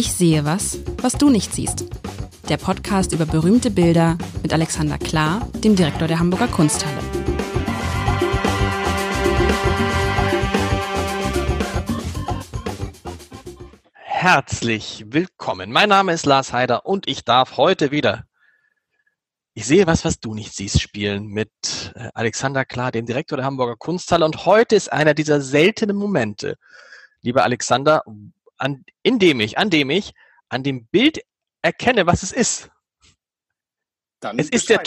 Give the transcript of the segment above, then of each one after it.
Ich sehe was, was du nicht siehst. Der Podcast über berühmte Bilder mit Alexander Klar, dem Direktor der Hamburger Kunsthalle. Herzlich willkommen. Mein Name ist Lars Heider und ich darf heute wieder ich sehe was, was du nicht siehst, spielen mit äh, Alexander Klar, dem Direktor der Hamburger Kunsthalle. Und heute ist einer dieser seltenen Momente, lieber Alexander, an, in dem ich, an dem ich an dem Bild erkenne, was es ist. Dann es ist, der,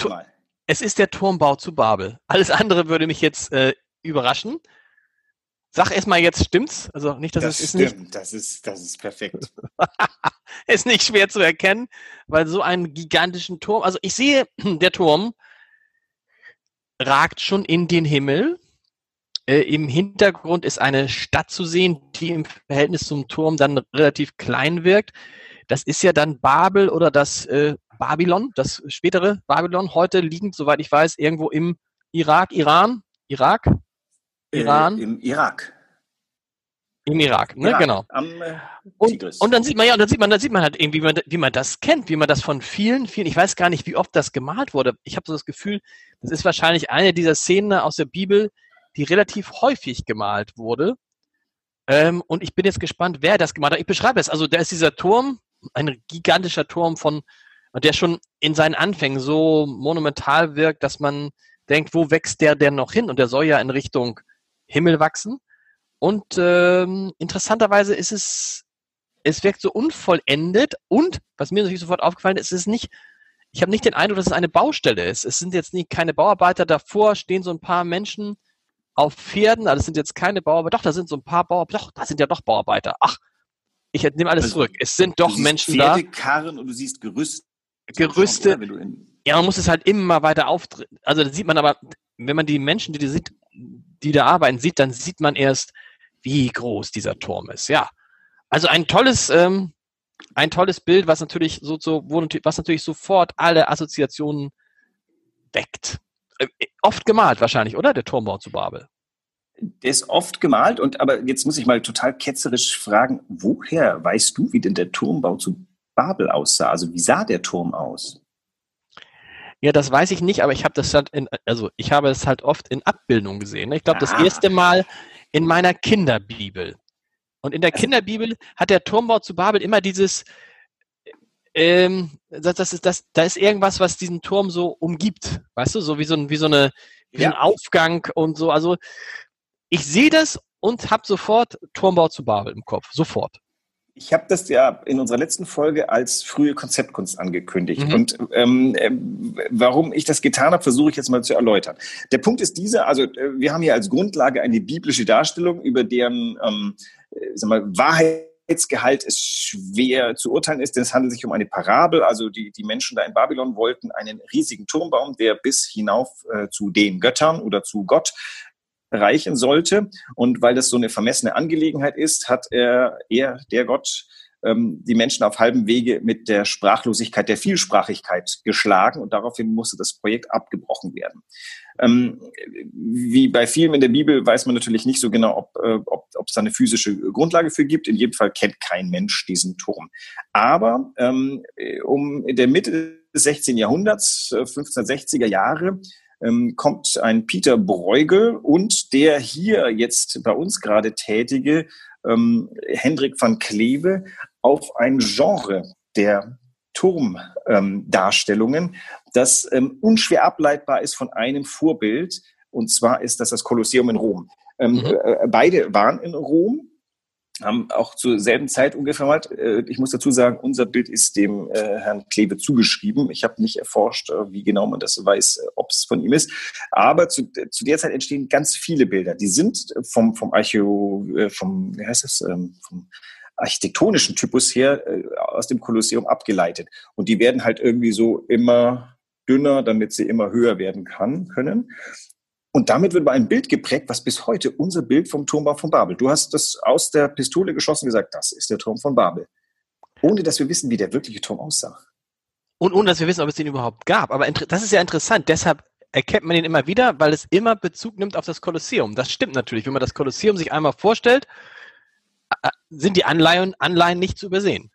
es ist der Turmbau zu Babel. Alles andere würde mich jetzt äh, überraschen. Sag erstmal jetzt, stimmt's? Also nicht, dass das es stimmt, nicht. Das ist, das ist perfekt. ist nicht schwer zu erkennen, weil so einen gigantischen Turm, also ich sehe, der Turm ragt schon in den Himmel. Äh, Im Hintergrund ist eine Stadt zu sehen, die im Verhältnis zum Turm dann relativ klein wirkt. Das ist ja dann Babel oder das äh, Babylon, das spätere Babylon, heute liegend, soweit ich weiß, irgendwo im Irak, Iran, Irak, Äh, Iran, Im Irak. im Irak, ne, Irak, genau. Am äh, Und, und dann sieht man ja, und dann sieht man, dann sieht man halt irgendwie, wie man, wie man das kennt, wie man das von vielen, vielen, ich weiß gar nicht, wie oft das gemalt wurde. Ich habe so das Gefühl, das ist wahrscheinlich eine dieser Szenen aus der Bibel, die relativ häufig gemalt wurde. Ähm, und ich bin jetzt gespannt, wer das gemalt hat. Ich beschreibe es. Also da ist dieser Turm, ein gigantischer Turm von, der schon in seinen Anfängen so monumental wirkt, dass man denkt, wo wächst der denn noch hin? Und der soll ja in Richtung Himmel wachsen. Und ähm, interessanterweise ist es, es wirkt so unvollendet und, was mir natürlich sofort aufgefallen ist, ist nicht, ich habe nicht den Eindruck, dass es eine Baustelle ist. Es sind jetzt nicht keine Bauarbeiter, davor stehen so ein paar Menschen auf Pferden, also es sind jetzt keine Bauarbeiter, doch, da sind so ein paar Bauarbeiter, doch, da sind ja doch Bauarbeiter. Ach, ich nehme alles Also, zurück. Es sind doch du siehst Menschen da. Pferdekarren und du siehst Gerüste. Gerüste. Wenn du in, Ja, man muss es halt immer weiter auftreten. Also da sieht man aber, wenn man die Menschen, die, die, sieht, die da arbeiten, sieht, dann sieht man erst, wie groß dieser Turm ist. Ja. Also ein tolles, ähm, ein tolles Bild, was natürlich so, so wo, was natürlich sofort alle Assoziationen weckt. Oft gemalt wahrscheinlich, oder? Der Turmbau zu Babel. der ist oft gemalt und aber jetzt muss ich mal total ketzerisch fragen, woher weißt du, wie denn der Turmbau zu Babel aussah? Also wie sah der Turm aus? Ja, das weiß ich nicht, aber ich habe das halt in, also ich habe es halt oft in Abbildungen gesehen. ne? Ich glaube, das Ah. erste Mal in meiner Kinderbibel. Und in der Also- Kinderbibel hat der Turmbau zu Babel immer dieses, ähm, das, das ist, das, da ist irgendwas, was diesen Turm so umgibt. Weißt du, so wie so, ein, wie so eine, wie so ein Ja. Aufgang und so. Also ich sehe das und habe sofort Turmbau zu Babel im Kopf. Sofort. Ich habe das ja in unserer letzten Folge als frühe Konzeptkunst angekündigt. Mhm. Und ähm, äh, warum ich das getan habe, versuche ich jetzt mal zu erläutern. Der Punkt ist dieser, also äh, wir haben hier als Grundlage eine biblische Darstellung, über deren ähm, äh, sag mal, Wahrheitsgehalt es schwer zu urteilen ist, denn es handelt sich um eine Parabel. Also die, die Menschen da in Babylon wollten einen riesigen Turmbaum, der bis hinauf äh, zu den Göttern oder zu Gott reichen sollte. Und weil das so eine vermessene Angelegenheit ist, hat er, er der Gott, ähm, die Menschen auf halbem Wege mit der Sprachlosigkeit, der Vielsprachigkeit geschlagen und daraufhin musste das Projekt abgebrochen werden. Ähm, wie bei vielen in der Bibel weiß man natürlich nicht so genau, ob äh, ob es da eine physische Grundlage für gibt. In jedem Fall kennt kein Mensch diesen Turm. Aber ähm, um in der Mitte des 16. Jahrhunderts, äh, 1560er Jahre, ähm, kommt ein Peter Bruegel und der hier jetzt bei uns gerade tätige ähm, Hendrik van Kleve auf ein Genre der Turmdarstellungen, das ähm, unschwer ableitbar ist von einem Vorbild. Und zwar ist das das Kolosseum in Rom. Ähm, Mhm. äh, beide waren in Rom, haben auch zur selben Zeit ungefähr mal, äh, ich muss dazu sagen, unser Bild ist dem äh, Herrn Kleve zugeschrieben. Ich habe nicht erforscht, äh, wie genau man das weiß, ob es von ihm ist. Aber zu, zu der Zeit entstehen ganz viele Bilder. Die sind vom, vom Archäo, vom, wie heißt das, ähm, vom architektonischen Typus her aus dem Kolosseum abgeleitet. Und die werden halt irgendwie so immer dünner, damit sie immer höher werden kann, können. Und damit wird aber ein Bild geprägt, was bis heute unser Bild vom Turmbau von Babel. Du hast das aus der Pistole geschossen und gesagt, das ist der Turm von Babel. Ohne dass wir wissen, wie der wirkliche Turm aussah. Und ohne dass wir wissen, ob es den überhaupt gab. Aber das ist ja interessant. Deshalb erkennt man ihn immer wieder, weil es immer Bezug nimmt auf das Kolosseum. Das stimmt natürlich. Wenn man das Kolosseum sich einmal vorstellt, sind die Anleihen, Anleihen nicht zu übersehen.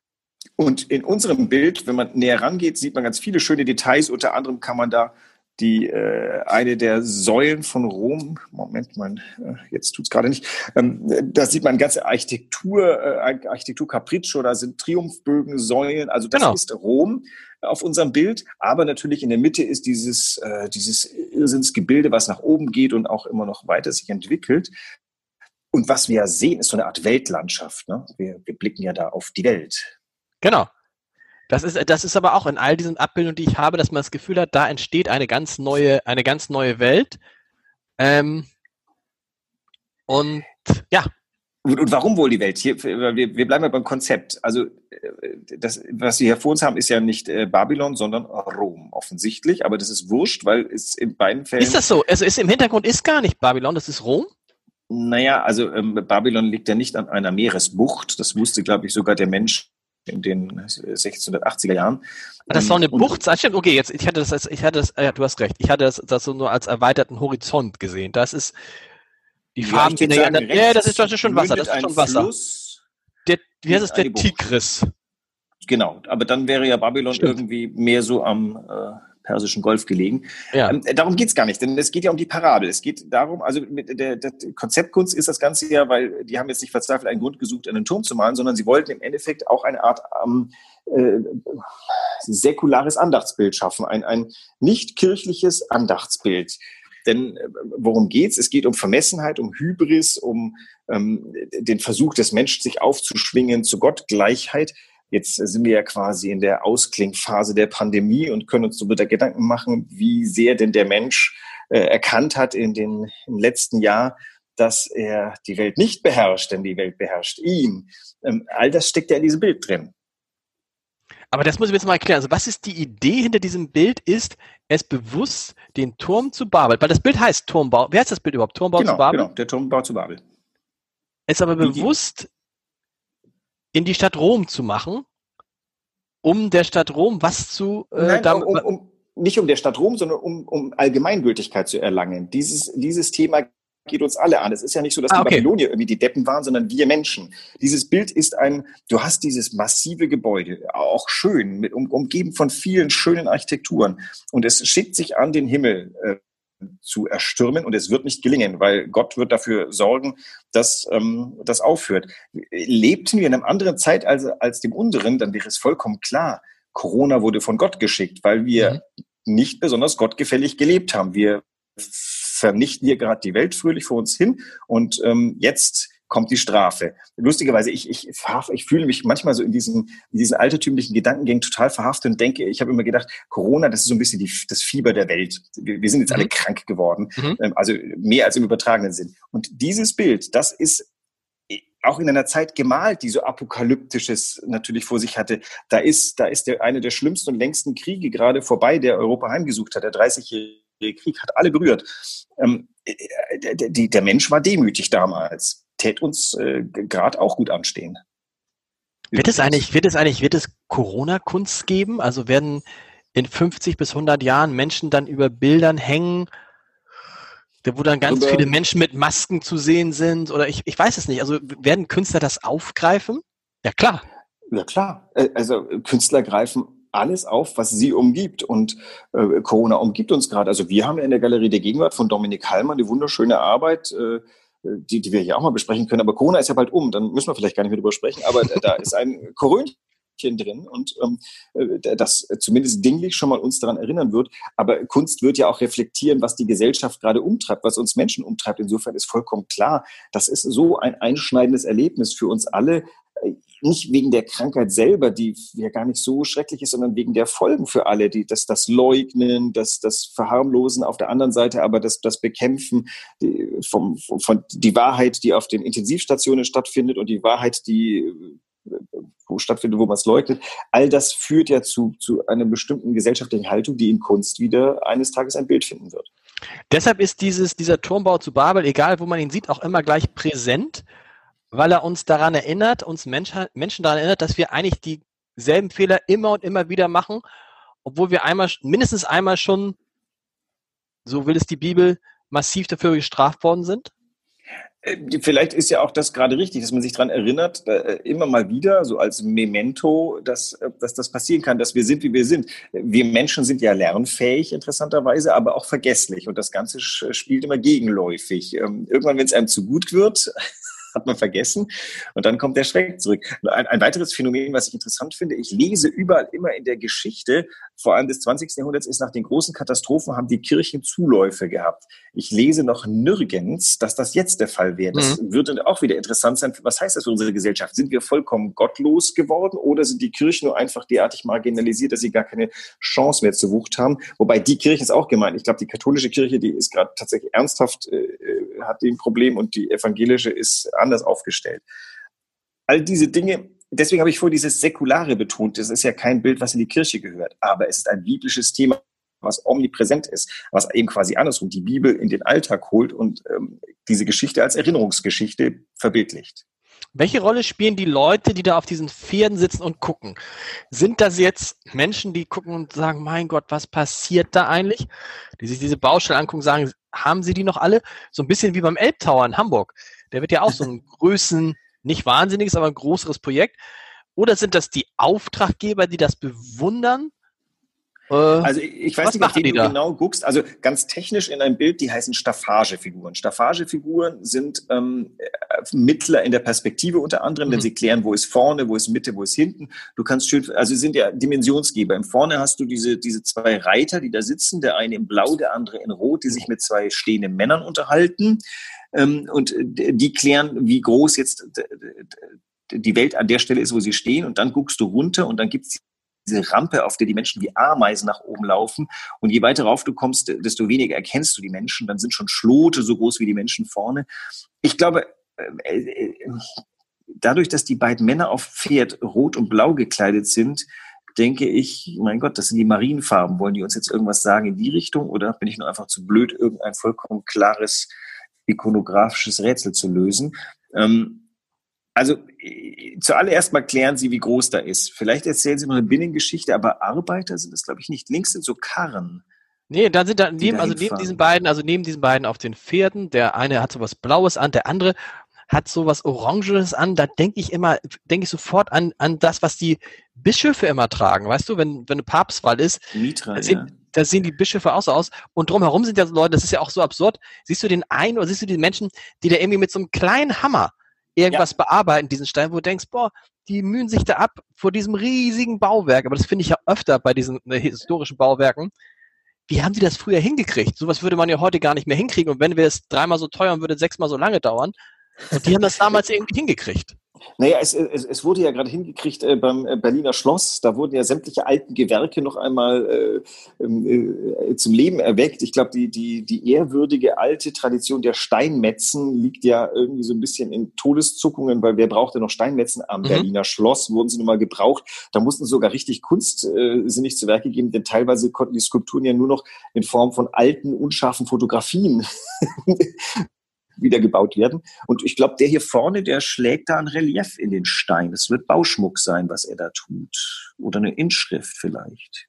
Und in unserem Bild, wenn man näher rangeht, sieht man ganz viele schöne Details. Unter anderem kann man da die äh, eine der Säulen von Rom, Moment, mein, äh, jetzt tut's gerade nicht, ähm, da sieht man ganze Architektur, äh, Architektur Capriccio, da sind Triumphbögen, Säulen, also das genau. ist Rom auf unserem Bild, aber natürlich in der Mitte ist dieses, äh, dieses Irrsinnsgebilde, was nach oben geht und auch immer noch weiter sich entwickelt. Und was wir ja sehen, ist so eine Art Weltlandschaft. Ne? Wir, wir blicken ja da auf die Welt. Genau. Das ist, das ist aber auch in all diesen Abbildungen, die ich habe, dass man das Gefühl hat, da entsteht eine ganz neue, eine ganz neue Welt. Ähm, und ja. Und, und, warum wohl die Welt? Hier, wir, wir bleiben ja beim Konzept. Also äh, das, was wir hier vor uns haben, ist ja nicht äh, Babylon, sondern Rom offensichtlich. Aber das ist wurscht, weil es in beiden Fällen. Ist das so? Also ist im Hintergrund ist gar nicht Babylon, das ist Rom? Naja, also ähm, Babylon liegt ja nicht an einer Meeresbucht. Das wusste, glaube ich, sogar der Mensch in den 1680er Jahren. Das soll eine Bucht. Stimmt, okay, jetzt, ich hatte das, als, ich hatte das, ja, du hast recht, ich hatte das, das so nur als erweiterten Horizont gesehen. Das ist, die Farben ja, sagen, ja, das ist, das ist schon Wasser, das ist schon Wasser. Fluss, der, wie heißt es, der Tigris? Genau, aber dann wäre ja Babylon Stimmt. irgendwie mehr so am, äh, Persischen Golf gelegen. Ja. Ähm, darum geht's gar nicht, denn es geht ja um die Parabel. Es geht darum, also mit der, der Konzeptkunst ist das Ganze ja, weil die haben jetzt nicht verzweifelt einen Grund gesucht, einen Turm zu malen, sondern sie wollten im Endeffekt auch eine Art ähm, äh, säkulares Andachtsbild schaffen, ein, ein nicht kirchliches Andachtsbild. Denn äh, worum geht's? Es geht um Vermessenheit, um Hybris, um ähm, den Versuch des Menschen, sich aufzuschwingen zu Gottgleichheit. Jetzt sind wir ja quasi in der Ausklingphase der Pandemie und können uns darüber Gedanken machen, wie sehr denn der Mensch äh, erkannt hat in den, im letzten Jahr, dass er die Welt nicht beherrscht, denn die Welt beherrscht ihn. Ähm, all das steckt ja in diesem Bild drin. Aber das muss ich jetzt mal erklären. Also was ist die Idee hinter diesem Bild? Ist es bewusst, den Turm zu Babel, weil das Bild heißt Turmbau. Wer heißt das Bild überhaupt? Turmbau genau, zu Babel? Genau, der Turmbau zu Babel. Es aber bewusst in die Stadt Rom zu machen, um der Stadt Rom was zu. Äh, Nein, damit, um, um, nicht um der Stadt Rom, sondern um, um Allgemeingültigkeit zu erlangen. Dieses, dieses Thema geht uns alle an. Es ist ja nicht so, dass ah, okay. die Babylonier irgendwie die Deppen waren, sondern wir Menschen. Dieses Bild ist ein, du hast dieses massive Gebäude, auch schön, mit, um, umgeben von vielen schönen Architekturen. Und es schickt sich an den Himmel. Äh, zu erstürmen und es wird nicht gelingen, weil Gott wird dafür sorgen, dass ähm, das aufhört. Lebten wir in einem anderen Zeit als, als dem unteren, dann wäre es vollkommen klar, Corona wurde von Gott geschickt, weil wir mhm. nicht besonders gottgefällig gelebt haben. Wir vernichten hier gerade die Welt fröhlich vor uns hin und ähm, jetzt kommt die Strafe. Lustigerweise, ich, ich, ich fühle mich manchmal so in diesen, in diesen altertümlichen Gedankengängen total verhaftet und denke, ich habe immer gedacht, Corona, das ist so ein bisschen die, das Fieber der Welt. Wir, wir sind jetzt mhm. alle krank geworden, mhm. Ähm, also mehr als im übertragenen Sinn. Und dieses Bild, das ist auch in einer Zeit gemalt, die so apokalyptisches natürlich vor sich hatte. Da ist, da ist der, eine der schlimmsten und längsten Kriege gerade vorbei, der Europa heimgesucht hat. Der 30-jährige Krieg hat alle berührt. Ähm, äh, äh, der, der, der Mensch war demütig damals tät uns äh, gerade auch gut anstehen. Wird es eigentlich, wird es eigentlich, wird es Corona-Kunst geben? Also werden in 50 bis 100 Jahren Menschen dann über Bildern hängen, wo dann ganz über, viele Menschen mit Masken zu sehen sind? Oder ich, ich weiß es nicht. Also werden Künstler das aufgreifen? Ja, klar. Ja, klar. Also Künstler greifen alles auf, was sie umgibt. Und äh, Corona umgibt uns gerade. Also wir haben ja in der Galerie der Gegenwart von Dominik Hallmann eine wunderschöne Arbeit, äh, die, die wir hier auch mal besprechen können. Aber Corona ist ja bald um, dann müssen wir vielleicht gar nicht mehr drüber sprechen. Aber da ist ein Korönchen drin und ähm, äh, das zumindest dinglich schon mal uns daran erinnern wird. Aber Kunst wird ja auch reflektieren, was die Gesellschaft gerade umtreibt, was uns Menschen umtreibt. Insofern ist vollkommen klar, das ist so ein einschneidendes Erlebnis für uns alle, nicht wegen der Krankheit selber, die ja gar nicht so schrecklich ist, sondern wegen der Folgen für alle, die das, das Leugnen, das, das Verharmlosen auf der anderen Seite, aber das, das Bekämpfen die, vom, von die Wahrheit, die auf den Intensivstationen stattfindet und die Wahrheit, die wo stattfindet, wo man es leugnet. All das führt ja zu, zu einer bestimmten gesellschaftlichen Haltung, die in Kunst wieder eines Tages ein Bild finden wird. Deshalb ist dieses, dieser Turmbau zu Babel, egal wo man ihn sieht, auch immer gleich präsent weil er uns daran erinnert, uns Menschen, daran erinnert, dass wir eigentlich dieselben Fehler immer und immer wieder machen, obwohl wir einmal, mindestens einmal schon, so will es die Bibel, massiv dafür gestraft worden sind? Äh, vielleicht ist ja auch das gerade richtig, dass man sich daran erinnert, äh, immer mal wieder, so als Memento, dass, äh, dass das passieren kann, dass wir sind, wie wir sind. Wir Menschen sind ja lernfähig, interessanterweise, aber auch vergesslich. Und das Ganze spielt immer gegenläufig. Ähm, irgendwann, wenn es einem zu gut wird, hat man vergessen. Und dann kommt der Schreck zurück. Ein, ein, weiteres Phänomen, was ich interessant finde, ich lese überall immer in der Geschichte, vor allem des 20. Jahrhunderts, ist nach den großen Katastrophen haben die Kirchen Zuläufe gehabt. Ich lese noch nirgends, dass das jetzt der Fall wäre. Das mhm. würde auch wieder interessant sein. Was heißt das für unsere Gesellschaft? Sind wir vollkommen gottlos geworden oder sind die Kirchen nur einfach derartig marginalisiert, dass sie gar keine Chance mehr zur Wucht haben? Wobei die Kirche ist auch gemeint. Ich glaube, die katholische Kirche, die ist gerade tatsächlich ernsthaft, äh, äh hat ein Problem und die evangelische ist anders aufgestellt. All diese Dinge, deswegen habe ich vor dieses Säkulare betont. Das ist ja kein Bild, was in die Kirche gehört, aber es ist ein biblisches Thema, was omnipräsent ist, was eben quasi andersrum die Bibel in den Alltag holt und ähm, diese Geschichte als Erinnerungsgeschichte verbildlicht. Welche Rolle spielen die Leute, die da auf diesen Pferden sitzen und gucken? Sind das jetzt Menschen, die gucken und sagen, mein Gott, was passiert da eigentlich? Die sich diese Baustelle angucken, sagen, haben sie die noch alle? So ein bisschen wie beim Elbtower in Hamburg. Der wird ja auch so ein Größen, nicht wahnsinniges, aber ein größeres Projekt. Oder sind das die Auftraggeber, die das bewundern? Äh, also ich weiß nicht, auf du da? genau guckst. Also ganz technisch in einem Bild, die heißen Staffagefiguren. Staffagefiguren sind ähm, äh, Mittler in der Perspektive unter anderem, mhm. denn sie klären, wo ist vorne, wo ist Mitte, wo ist hinten. Du kannst schön, also sie sind ja Dimensionsgeber. Im Vorne hast du diese, diese zwei Reiter, die da sitzen, der eine in Blau, der andere in Rot, die sich mit zwei stehenden Männern unterhalten. Ähm, und die klären, wie groß jetzt die Welt an der Stelle ist, wo sie stehen. Und dann guckst du runter und dann gibt's diese Rampe, auf der die Menschen wie Ameisen nach oben laufen. Und je weiter rauf du kommst, desto weniger erkennst du die Menschen. Dann sind schon Schlote so groß wie die Menschen vorne. Ich glaube, äh, äh, dadurch, dass die beiden Männer auf Pferd rot und blau gekleidet sind, denke ich, mein Gott, das sind die Marienfarben. Wollen die uns jetzt irgendwas sagen in die Richtung? Oder bin ich nur einfach zu blöd, irgendein vollkommen klares ikonografisches Rätsel zu lösen? Ähm, also zuallererst mal klären Sie, wie groß da ist. Vielleicht erzählen Sie noch eine Binnengeschichte, aber Arbeiter sind es, glaube ich, nicht. Links sind so Karren. Nee, dann sind da neben, also neben diesen beiden, also neben diesen beiden auf den Pferden, der eine hat so was Blaues an, der andere hat so was Orangenes an, da denke ich immer, denke ich sofort an, an das, was die Bischöfe immer tragen. Weißt du, wenn, wenn eine Papstwahl ist, Mitra, da, sehen, ja. da sehen die Bischöfe auch so aus. Und drumherum sind ja so Leute, das ist ja auch so absurd. Siehst du den einen oder siehst du die Menschen, die da irgendwie mit so einem kleinen Hammer irgendwas ja. bearbeiten, diesen Stein, wo du denkst, boah, die mühen sich da ab vor diesem riesigen Bauwerk. Aber das finde ich ja öfter bei diesen äh, historischen Bauwerken. Wie haben die das früher hingekriegt? Sowas würde man ja heute gar nicht mehr hinkriegen. Und wenn wir es dreimal so teuer und würde sechsmal so lange dauern. Und die haben das damals irgendwie hingekriegt. Naja, es, es, es wurde ja gerade hingekriegt äh, beim äh, Berliner Schloss. Da wurden ja sämtliche alten Gewerke noch einmal äh, ähm, äh, zum Leben erweckt. Ich glaube, die, die, die ehrwürdige alte Tradition der Steinmetzen liegt ja irgendwie so ein bisschen in Todeszuckungen, weil wer brauchte noch Steinmetzen am mhm. Berliner Schloss? Wurden sie nun mal gebraucht. Da mussten sogar richtig kunstsinnig äh, zu Werke geben, denn teilweise konnten die Skulpturen ja nur noch in Form von alten, unscharfen Fotografien wieder gebaut werden. Und ich glaube, der hier vorne, der schlägt da ein Relief in den Stein. Es wird Bauschmuck sein, was er da tut. Oder eine Inschrift vielleicht.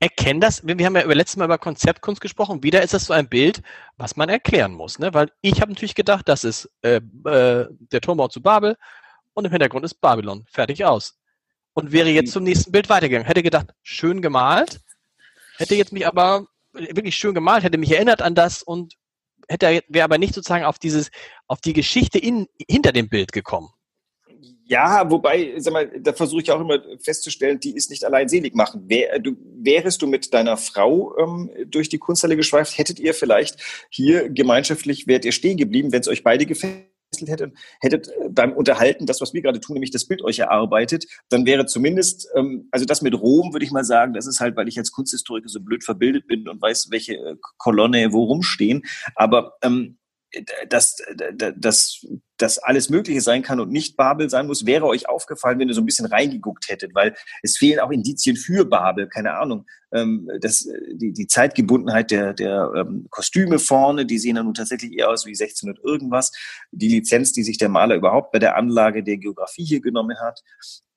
Erkennen das, wir haben ja über letztes Mal über Konzeptkunst gesprochen, wieder ist das so ein Bild, was man erklären muss. Ne? Weil ich habe natürlich gedacht, das ist äh, äh, der Turmbau zu Babel und im Hintergrund ist Babylon. Fertig aus. Und wäre jetzt zum nächsten Bild weitergegangen. Hätte gedacht, schön gemalt, hätte jetzt mich aber wirklich schön gemalt, hätte mich erinnert an das und hätte wäre aber nicht sozusagen auf dieses, auf die Geschichte in, hinter dem Bild gekommen. Ja, wobei, sag mal, da versuche ich auch immer festzustellen, die ist nicht allein selig machen. Wär, du, wärest du mit deiner Frau ähm, durch die Kunsthalle geschweift, hättet ihr vielleicht hier gemeinschaftlich, wärt ihr stehen geblieben, wenn es euch beide gefällt? Hättet, hättet äh, beim Unterhalten das, was wir gerade tun, nämlich das Bild euch erarbeitet, dann wäre zumindest, ähm, also das mit Rom, würde ich mal sagen, das ist halt, weil ich als Kunsthistoriker so blöd verbildet bin und weiß, welche äh, Kolonne wo rumstehen. Aber ähm, dass, dass, dass alles Mögliche sein kann und nicht Babel sein muss, wäre euch aufgefallen, wenn ihr so ein bisschen reingeguckt hättet, weil es fehlen auch Indizien für Babel, keine Ahnung. Ähm, das, die, die Zeitgebundenheit der, der ähm, Kostüme vorne, die sehen dann nun tatsächlich eher aus wie 1600 irgendwas. Die Lizenz, die sich der Maler überhaupt bei der Anlage der Geografie hier genommen hat.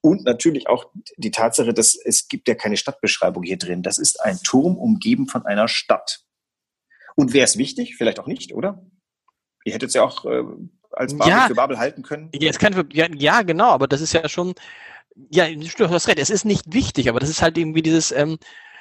Und natürlich auch die Tatsache, dass es gibt ja keine Stadtbeschreibung hier drin. Das ist ein Turm umgeben von einer Stadt. Und wäre es wichtig? Vielleicht auch nicht, oder? Ihr hättet es ja auch äh, als Babel Ja. für Babel halten können. Ja, es kann, ja, ja, genau, aber das ist ja schon, ja, du hast recht, es ist nicht wichtig, aber das ist halt irgendwie dieses, ähm,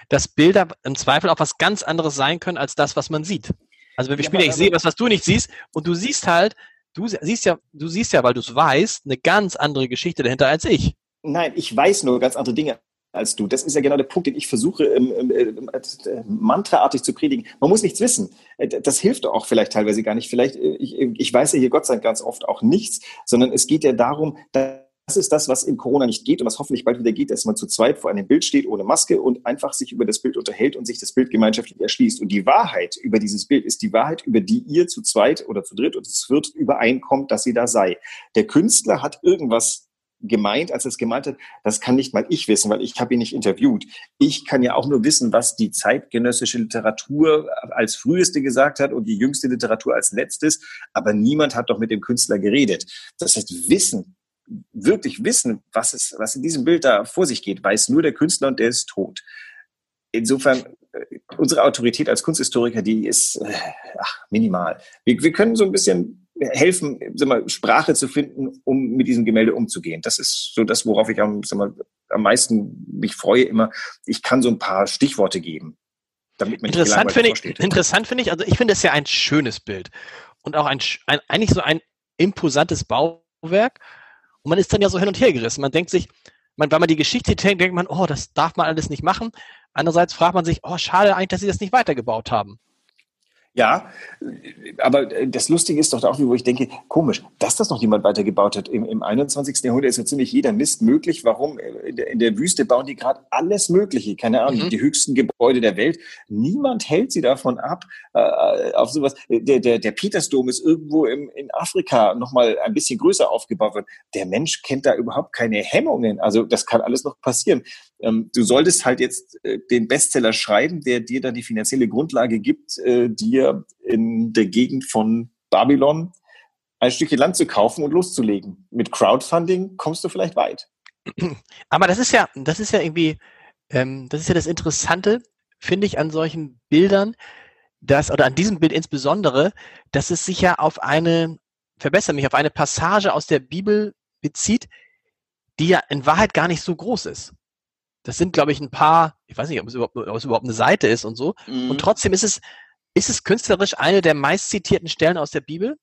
dass Bilder im Zweifel auch was ganz anderes sein können als das, was man sieht. Also wenn wir Ja, spielen, ich sehe was, was du nicht siehst, und du siehst halt, du siehst ja, du siehst ja, weil du es weißt, eine ganz andere Geschichte dahinter als ich. Nein, ich weiß nur ganz andere Dinge als du. Das ist ja genau der Punkt, den ich versuche, ähm, ähm, äh, äh, mantraartig zu predigen. Man muss nichts wissen. Äh, Das hilft auch vielleicht teilweise gar nicht. Vielleicht, äh, ich, ich weiß ja hier Gott sei Dank ganz oft auch nichts, sondern es geht ja darum, das ist das, was in Corona nicht geht und was hoffentlich bald wieder geht, dass man zu zweit vor einem Bild steht ohne Maske und einfach sich über das Bild unterhält und sich das Bild gemeinschaftlich erschließt. Und die Wahrheit über dieses Bild ist die Wahrheit, über die ihr zu zweit oder zu dritt oder zu viert übereinkommt, dass sie da sei. Der Künstler hat irgendwas gemeint, als er es gemeint hat, das kann nicht mal ich wissen, weil ich habe ihn nicht interviewt. Ich kann ja auch nur wissen, was die zeitgenössische Literatur als früheste gesagt hat und die jüngste Literatur als letztes, aber niemand hat doch mit dem Künstler geredet. Das heißt, Wissen, wirklich wissen, was, es, was in diesem Bild da vor sich geht, weiß nur der Künstler und der ist tot. Insofern, äh, unsere Autorität als Kunsthistoriker, die ist äh, ach, minimal. Wir, wir können so ein bisschen helfen, sag mal, Sprache zu finden, um mit diesem Gemälde umzugehen. Das ist so das, worauf ich am, sag mal, am meisten mich freue immer. Ich kann so ein paar Stichworte geben, damit man Interessant finde ich, interessant finde ich, also ich finde es ja ein schönes Bild und auch ein, ein, eigentlich so ein imposantes Bauwerk. Und man ist dann ja so hin und her gerissen. Man denkt sich, man, weil man die Geschichte denkt, denkt man, oh, das darf man alles nicht machen. Andererseits fragt man sich, oh, schade eigentlich, dass sie das nicht weitergebaut haben. Ja, aber äh, das Lustige ist doch auch, wo ich denke, komisch, dass das noch niemand weitergebaut hat. Im, im 21. Jahrhundert ist so ziemlich jeder Mist möglich. Warum? Äh, In der, in der Wüste bauen die gerade alles Mögliche. Keine Ahnung, Mhm. die höchsten Gebäude der Welt. Niemand hält sie davon ab, äh, auf sowas. Der, der, der Petersdom ist irgendwo im, in Afrika nochmal ein bisschen größer aufgebaut worden. Der Mensch kennt da überhaupt keine Hemmungen. Also das kann alles noch passieren. Ähm, du solltest halt jetzt äh, den Bestseller schreiben, der dir dann die finanzielle Grundlage gibt, äh, dir in der Gegend von Babylon ein Stückchen Land zu kaufen und loszulegen. Mit Crowdfunding kommst du vielleicht weit. Aber das ist ja, das ist ja irgendwie, ähm, das ist ja das Interessante, finde ich, an solchen Bildern, dass, oder an diesem Bild insbesondere, dass es sich ja auf eine, verbessere mich, auf eine Passage aus der Bibel bezieht, die ja in Wahrheit gar nicht so groß ist. Das sind, glaube ich, ein paar, ich weiß nicht, ob es überhaupt, ob es überhaupt eine Seite ist und so. Mhm. Und trotzdem ist es, ist es künstlerisch eine der meistzitierten Stellen aus der Bibel?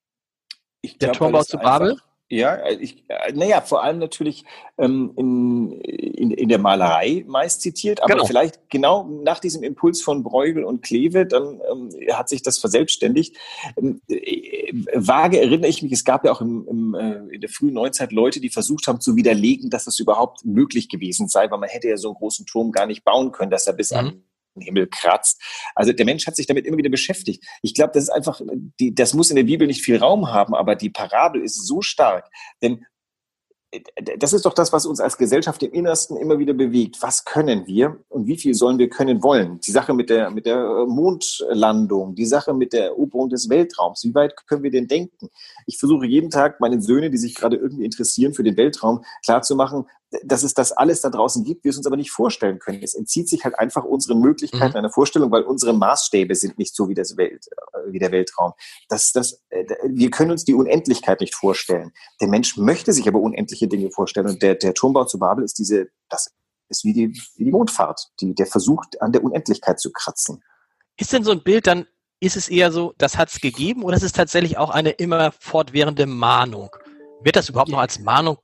Ich Der glaub, Turmbau zu Babel? einfach- Ja, ich, äh, naja, vor allem natürlich ähm, in, in, in der Malerei meist zitiert, aber Genau. vielleicht genau nach diesem Impuls von Bruegel und Kleve, dann ähm, hat sich das verselbstständigt. Ähm, äh, vage erinnere ich mich, es gab ja auch im, im, äh, in der frühen Neuzeit Leute, die versucht haben zu widerlegen, dass es überhaupt möglich gewesen sei, weil man hätte ja so einen großen Turm gar nicht bauen können, dass er bis Mhm. an Himmel kratzt. Also der Mensch hat sich damit immer wieder beschäftigt. Ich glaube, das ist einfach, die, das muss in der Bibel nicht viel Raum haben, aber die Parabel ist so stark. Denn äh, das ist doch das, was uns als Gesellschaft im Innersten immer wieder bewegt. Was können wir und wie viel sollen wir können wollen? Die Sache mit der, mit der äh, Mondlandung, die Sache mit der Eroberung des Weltraums. Wie weit können wir denn denken? Ich versuche jeden Tag meinen Söhnen, die sich gerade irgendwie interessieren für den Weltraum, klarzumachen, dass es das alles da draußen gibt, wir es uns aber nicht vorstellen können. Es entzieht sich halt einfach unseren Möglichkeiten Mhm. einer Vorstellung, weil unsere Maßstäbe sind nicht so wie das Welt, äh, wie der Weltraum. Das, das, äh, wir können uns die Unendlichkeit nicht vorstellen. Der Mensch möchte sich aber unendliche Dinge vorstellen. Und der, der Turmbau zu Babel ist diese, das ist wie die, wie die Mondfahrt, die, der versucht, an der Unendlichkeit zu kratzen. Ist denn so ein Bild dann, ist es eher so, das hat es gegeben oder ist es tatsächlich auch eine immer fortwährende Mahnung? Wird das überhaupt noch als Mahnung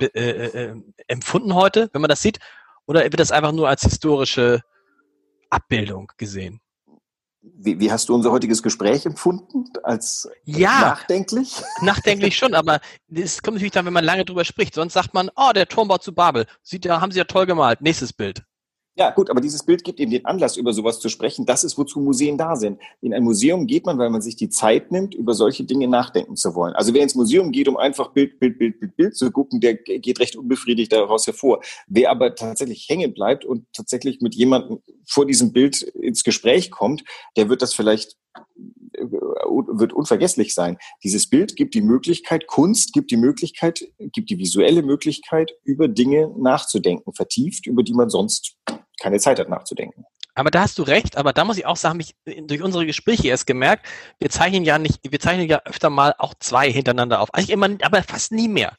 äh, äh, empfunden heute, wenn man das sieht? Oder wird das einfach nur als historische Abbildung gesehen? Wie, wie hast du unser heutiges Gespräch empfunden? Als Ja. nachdenklich? Nachdenklich schon, aber es kommt natürlich dann, wenn man lange drüber spricht. Sonst sagt man, oh, der Turmbau zu Babel. Sieht ja, haben sie ja toll gemalt. Nächstes Bild. Ja, gut, aber dieses Bild gibt eben den Anlass, über sowas zu sprechen. Das ist, wozu Museen da sind. In ein Museum geht man, weil man sich die Zeit nimmt, über solche Dinge nachdenken zu wollen. Also wer ins Museum geht, um einfach Bild, Bild, Bild, Bild, Bild zu gucken, der geht recht unbefriedigt daraus hervor. Wer aber tatsächlich hängen bleibt und tatsächlich mit jemandem vor diesem Bild ins Gespräch kommt, der wird das vielleicht äh, wird unvergesslich sein. Dieses Bild gibt die Möglichkeit, Kunst gibt die Möglichkeit, gibt die visuelle Möglichkeit, über Dinge nachzudenken, vertieft, über die man sonst keine Zeit hat nachzudenken. Aber da hast du recht, aber da muss ich auch sagen, mich durch unsere Gespräche erst gemerkt, wir zeichnen ja nicht, wir zeichnen ja öfter mal auch zwei hintereinander auf. Eigentlich immer, aber fast nie mehr.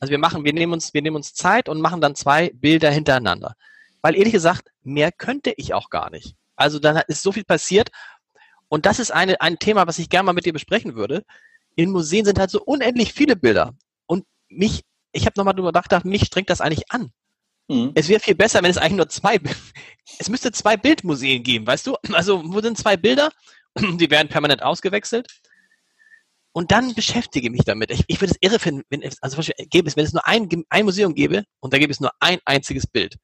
Also wir machen, wir nehmen uns, wir nehmen uns Zeit und machen dann zwei Bilder hintereinander. Weil ehrlich gesagt, mehr könnte ich auch gar nicht. Also dann ist so viel passiert. Und das ist eine, ein Thema, was ich gerne mal mit dir besprechen würde. In Museen sind halt so unendlich viele Bilder. Und mich, ich habe nochmal drüber nachgedacht, mich strengt das eigentlich an. Mhm. Es wäre viel besser, wenn es eigentlich nur zwei, es müsste zwei Bildmuseen geben, weißt du? Also, wo sind zwei Bilder? Die werden permanent ausgewechselt. Und dann beschäftige mich damit. Ich, ich würde es irre finden, wenn es, also gäbe es, wenn es nur ein, ein Museum gäbe und da gäbe es nur ein einziges Bild.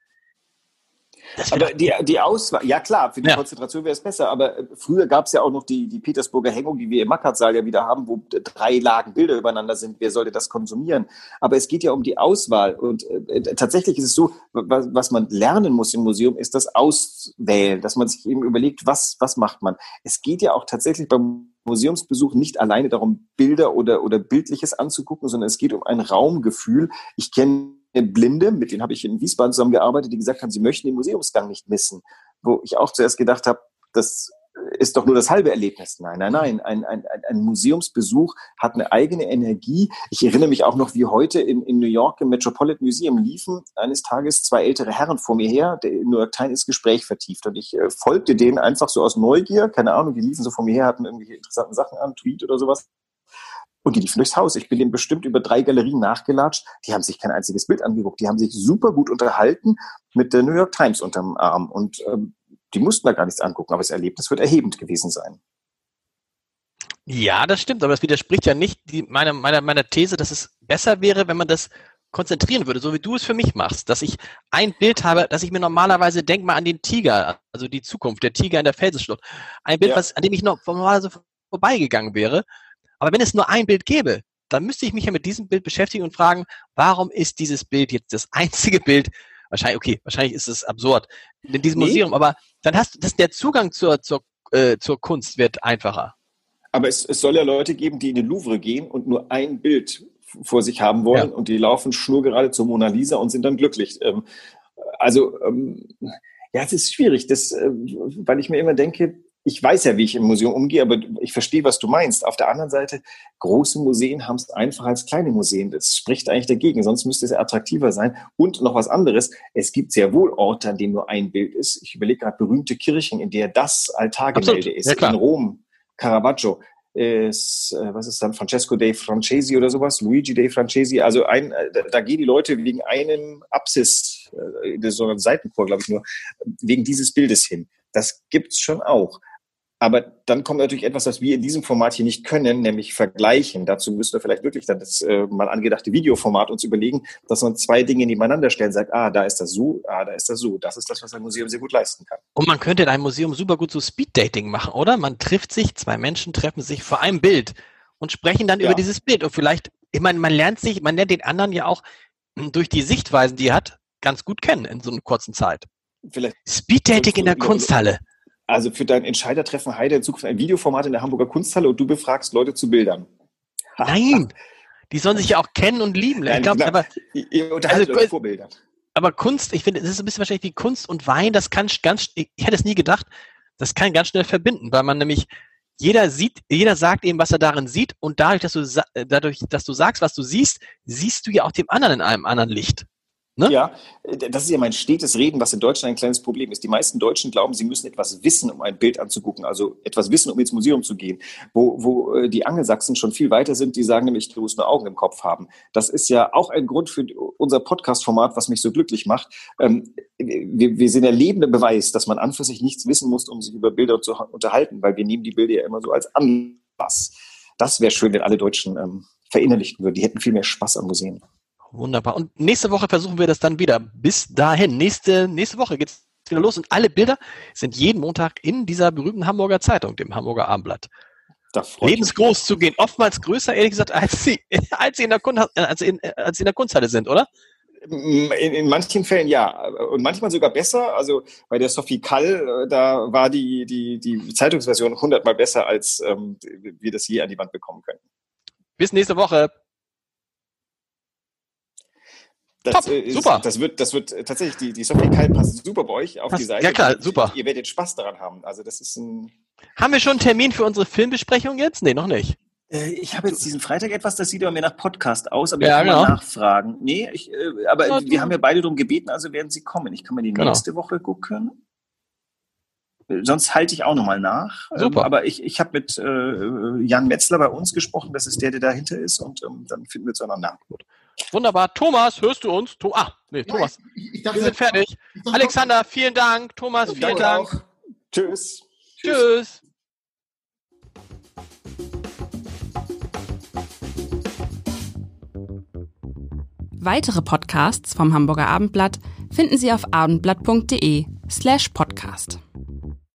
Aber die, die Auswahl, ja klar, für die ja. Konzentration wäre es besser, aber äh, früher gab es ja auch noch die, die Petersburger Hängung, die wir im Mackertsaal ja wieder haben, wo drei Lagen Bilder übereinander sind. Wer sollte das konsumieren? Aber es geht ja um die Auswahl und äh, tatsächlich ist es so, was, was man lernen muss im Museum, ist das Auswählen, dass man sich eben überlegt, was, was macht man. Es geht ja auch tatsächlich beim Museumsbesuch nicht alleine darum, Bilder oder, oder Bildliches anzugucken, sondern es geht um ein Raumgefühl. Ich kenne Blinde, mit denen habe ich in Wiesbaden zusammengearbeitet, die gesagt haben, sie möchten den Museumsgang nicht missen. Wo ich auch zuerst gedacht habe, das ist doch nur das halbe Erlebnis. Nein, nein, nein. Ein, ein, ein Museumsbesuch hat eine eigene Energie. Ich erinnere mich auch noch, wie heute in, in New York im Metropolitan Museum liefen eines Tages zwei ältere Herren vor mir her, der New York Times Gespräch vertieft. Und ich äh, folgte denen einfach so aus Neugier, keine Ahnung, die liefen so vor mir her, hatten irgendwelche interessanten Sachen an, Tweet oder sowas. Und die liefen durchs Haus. Ich bin denen bestimmt über drei Galerien nachgelatscht. Die haben sich kein einziges Bild angeguckt. Die haben sich super gut unterhalten mit der New York Times unterm Arm. Und ähm, die mussten da gar nichts angucken. Aber das Erlebnis wird erhebend gewesen sein. Ja, das stimmt. Aber das widerspricht ja nicht die, meiner, meiner, meiner These, dass es besser wäre, wenn man das konzentrieren würde, so wie du es für mich machst, dass ich ein Bild habe, dass ich mir normalerweise denke mal an den Tiger, also die Zukunft, der Tiger in der Felsenschlucht. Ein Bild, ja. was, an dem ich noch normalerweise vorbeigegangen wäre. Aber wenn es nur ein Bild gäbe, dann müsste ich mich ja mit diesem Bild beschäftigen und fragen, warum ist dieses Bild jetzt das einzige Bild? Wahrscheinlich, okay, wahrscheinlich ist es absurd in diesem nee. Museum, aber dann hast du, das, der Zugang zur, zur, äh, zur Kunst wird einfacher. Aber es, es soll ja Leute geben, die in den Louvre gehen und nur ein Bild vor sich haben wollen ja. und die laufen schnurgerade zur Mona Lisa und sind dann glücklich. Ähm, also, ähm, ja, es ist schwierig, das, äh, weil ich mir immer denke, ich weiß ja, wie ich im Museum umgehe, aber ich verstehe, was du meinst. Auf der anderen Seite, große Museen haben es einfacher als kleine Museen. Das spricht eigentlich dagegen, sonst müsste es attraktiver sein. Und noch was anderes, es gibt sehr wohl Orte, an denen nur ein Bild ist. Ich überlege gerade berühmte Kirchen, in der das Altargemälde ist. Ja, in Rom, Caravaggio ist, äh, was ist dann, Francesco dei Francesi oder sowas, Luigi dei Francesi. Also ein, äh, da gehen die Leute wegen einem Apsis, äh, so einem Seitenchor, glaube ich nur, wegen dieses Bildes hin. Das gibt's schon auch. Aber dann kommt natürlich etwas, was wir in diesem Format hier nicht können, nämlich vergleichen. Dazu müssen wir vielleicht wirklich dann das äh, mal angedachte Videoformat uns überlegen, dass man zwei Dinge nebeneinander stellt, sagt, ah, da ist das so, ah, da ist das so. Das ist das, was ein Museum sehr gut leisten kann. Und man könnte in einem Museum super gut so Speeddating machen, oder? Man trifft sich, zwei Menschen treffen sich vor einem Bild und sprechen dann ja. über dieses Bild. Und vielleicht, ich meine, man lernt sich, man lernt den anderen ja auch durch die Sichtweisen, die er hat, ganz gut kennen in so einer kurzen Zeit. Vielleicht. Speeddating in der Kunsthalle. Also für dein Entscheidertreffen Heide in Zukunft ein Videoformat in der Hamburger Kunsthalle und du befragst Leute zu Bildern. Nein, die sollen sich ja auch kennen und lieben. Ich glaube, aber ihr unterhaltet also, vor Bildern. Aber Kunst, ich finde, es ist ein bisschen wahrscheinlich wie Kunst und Wein. Das kann ganz, ich hätte es nie gedacht, das kann ganz schnell verbinden, weil man nämlich jeder sieht, jeder sagt eben, was er darin sieht und dadurch, dass du dadurch, dass du sagst, was du siehst, siehst du ja auch dem anderen in einem anderen Licht. Ne? Ja, das ist ja mein stetes Reden, was in Deutschland ein kleines Problem ist. Die meisten Deutschen glauben, sie müssen etwas wissen, um ein Bild anzugucken, also etwas wissen, um ins Museum zu gehen. Wo, wo äh, die Angelsachsen schon viel weiter sind, die sagen nämlich, du musst nur Augen im Kopf haben. Das ist ja auch ein Grund für unser Podcast-Format, was mich so glücklich macht. Ähm, wir, wir sind der lebende Beweis, dass man an für sich nichts wissen muss, um sich über Bilder zu unterhalten, weil wir nehmen die Bilder ja immer so als Anlass. Das wäre schön, wenn alle Deutschen ähm, verinnerlichten würden. Die hätten viel mehr Spaß am Museen. Wunderbar. Und nächste Woche versuchen wir das dann wieder. Bis dahin. Nächste, nächste Woche geht's wieder los. Und alle Bilder sind jeden Montag in dieser berühmten Hamburger Zeitung, dem Hamburger Abendblatt. Lebensgroß zu gehen. Oftmals größer, ehrlich gesagt, als sie, als sie, in, der Kunst, als in, als sie in der Kunsthalle sind, oder? In, in, manchen Fällen ja. Und manchmal sogar besser. Also bei der Sophie Kall, äh, da war die, die, die Zeitungsversion hundertmal besser, als ähm, wir das je an die Wand bekommen können. Bis nächste Woche. Das, Top, äh, super. Das wird, das wird äh, tatsächlich, die, die Sophie passt super bei euch auf Passt- die Seite. ja, klar, super. Ihr werdet Spaß daran haben. Also das ist ein... Haben wir schon einen Termin für unsere Filmbesprechung jetzt? Nee, noch nicht. Äh, Ich habe jetzt diesen Freitag etwas, das sieht aber mehr nach Podcast aus, aber Ja, ich kann mal genau. nachfragen. Nee, ich, äh, aber Ja, wir du- haben ja beide darum gebeten, also werden sie kommen. Ich kann mal die Genau. nächste Woche gucken. Äh, Sonst halte ich auch nochmal nach. Super. Ähm, aber ich, ich habe mit äh, Jan Metzler bei uns gesprochen, das ist der, der dahinter ist und ähm, dann finden wir zueinander. Wunderbar. Thomas, hörst du uns? To ah, nee, Thomas. Ich, ich Wir dachte, sind fertig. Alexander, vielen Dank. Thomas, vielen Dank. auch. Tschüss. Tschüss. Weitere Podcasts vom Hamburger Abendblatt finden Sie auf abendblatt.de slash podcast.